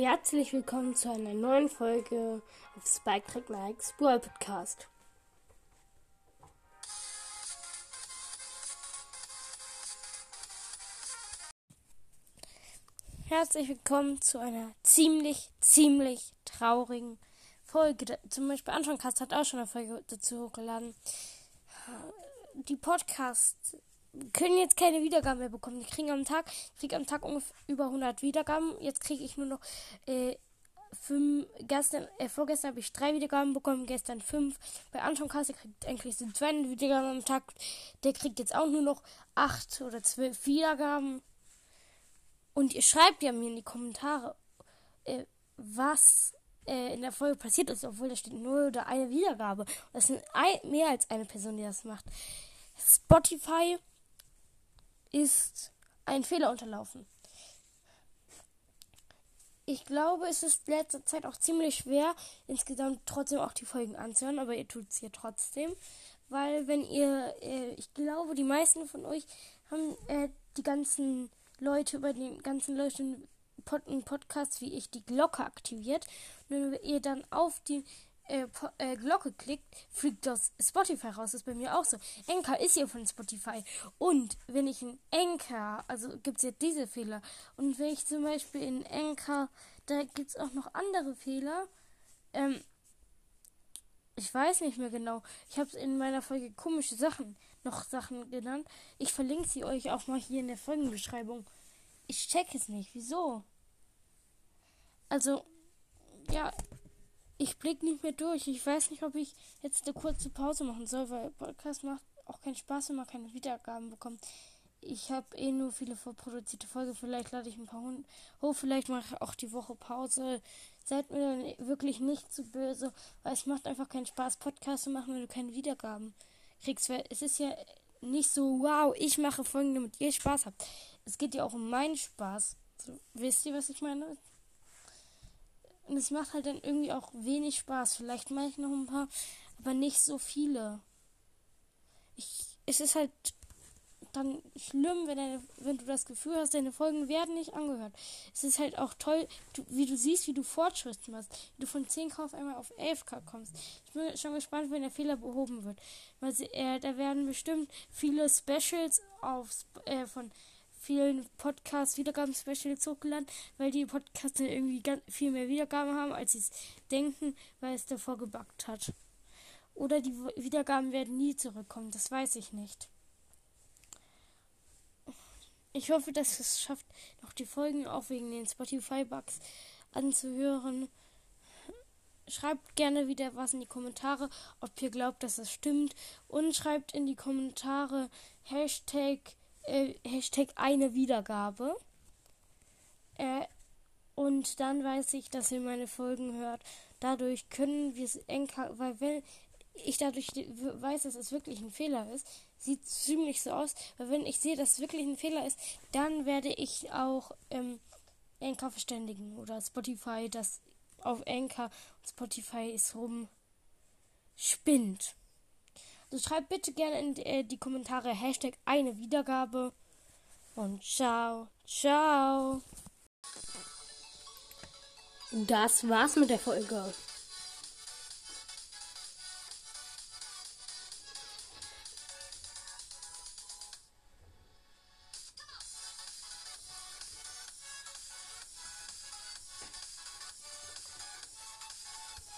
Herzlich willkommen zu einer neuen Folge auf Spike Track Nikes Brawl Podcast. Herzlich willkommen zu einer ziemlich, ziemlich traurigen Folge. Zum Beispiel Anfangcast hat auch schon eine Folge dazu hochgeladen. Die Podcasts können jetzt keine Wiedergaben mehr bekommen. Ich kriege am Tag, kriege am Tag ungefähr über 100 Wiedergaben. Jetzt kriege ich nur noch äh, fünf, gestern, äh, vorgestern habe ich drei Wiedergaben bekommen, gestern fünf. Bei Anton Kasse kriegt eigentlich sind zwei Wiedergaben am Tag. Der kriegt jetzt auch nur noch acht oder zwölf Wiedergaben. Und ihr schreibt ja mir in die Kommentare, äh, was äh, in der Folge passiert ist, obwohl da steht null oder eine Wiedergabe. Das sind ein, mehr als eine Person, die das macht. Spotify ist ein Fehler unterlaufen. Ich glaube, es ist letzter Zeit auch ziemlich schwer, insgesamt trotzdem auch die Folgen anzuhören, aber ihr tut es hier trotzdem. Weil wenn ihr, äh, ich glaube, die meisten von euch haben äh, die ganzen Leute über den ganzen Leuten Pod Podcasts wie ich die Glocke aktiviert. Und wenn ihr dann auf die äh, äh, Glocke klickt, fliegt das Spotify raus. Das ist bei mir auch so. Enker ist hier von Spotify. Und wenn ich in Enker, also gibt es ja diese Fehler. Und wenn ich zum Beispiel in Enker, da gibt es auch noch andere Fehler. Ähm, ich weiß nicht mehr genau. Ich habe in meiner Folge komische Sachen, noch Sachen genannt. Ich verlinke sie euch auch mal hier in der Folgenbeschreibung. Ich check es nicht. Wieso? Also, ja, ich blick nicht mehr durch. Ich weiß nicht, ob ich jetzt eine kurze Pause machen soll, weil Podcast macht auch keinen Spaß, wenn man keine Wiedergaben bekommt. Ich habe eh nur viele vorproduzierte Folgen. Vielleicht lade ich ein paar hoch. Vielleicht mache ich auch die Woche Pause. Seid mir dann wirklich nicht zu böse, weil es macht einfach keinen Spaß, Podcast zu machen, wenn du keine Wiedergaben kriegst. Weil es ist ja nicht so, wow, ich mache Folgen, damit ihr Spaß habt. Es geht ja auch um meinen Spaß. So, wisst ihr, was ich meine? Es macht halt dann irgendwie auch wenig Spaß. Vielleicht mache ich noch ein paar, aber nicht so viele. Ich, es ist halt dann schlimm, wenn, deine, wenn du das Gefühl hast, deine Folgen werden nicht angehört. Es ist halt auch toll, du, wie du siehst, wie du Fortschritte machst, wie du von 10k auf einmal auf 11k kommst. Ich bin schon gespannt, wenn der Fehler behoben wird. Weil sie, äh, da werden bestimmt viele Specials auf, äh, von vielen Podcasts Wiedergaben-Specials hochgeladen, weil die Podcasts irgendwie ganz viel mehr Wiedergaben haben, als sie es denken, weil es davor gebackt hat. Oder die Wiedergaben werden nie zurückkommen, das weiß ich nicht. Ich hoffe, dass es schafft, noch die Folgen auch wegen den Spotify-Bugs anzuhören. Schreibt gerne wieder was in die Kommentare, ob ihr glaubt, dass das stimmt. Und schreibt in die Kommentare Hashtag äh, Hashtag eine Wiedergabe. Äh, und dann weiß ich, dass ihr meine Folgen hört. Dadurch können wir es enker, weil wenn ich dadurch weiß, dass es wirklich ein Fehler ist, sieht ziemlich so aus, weil wenn ich sehe, dass es wirklich ein Fehler ist, dann werde ich auch ähm, Anchor verständigen oder Spotify, das auf Anchor und Spotify ist rum spinnt. Also schreibt bitte gerne in äh, die Kommentare Hashtag eine Wiedergabe. Und ciao, ciao. Das war's mit der Folge.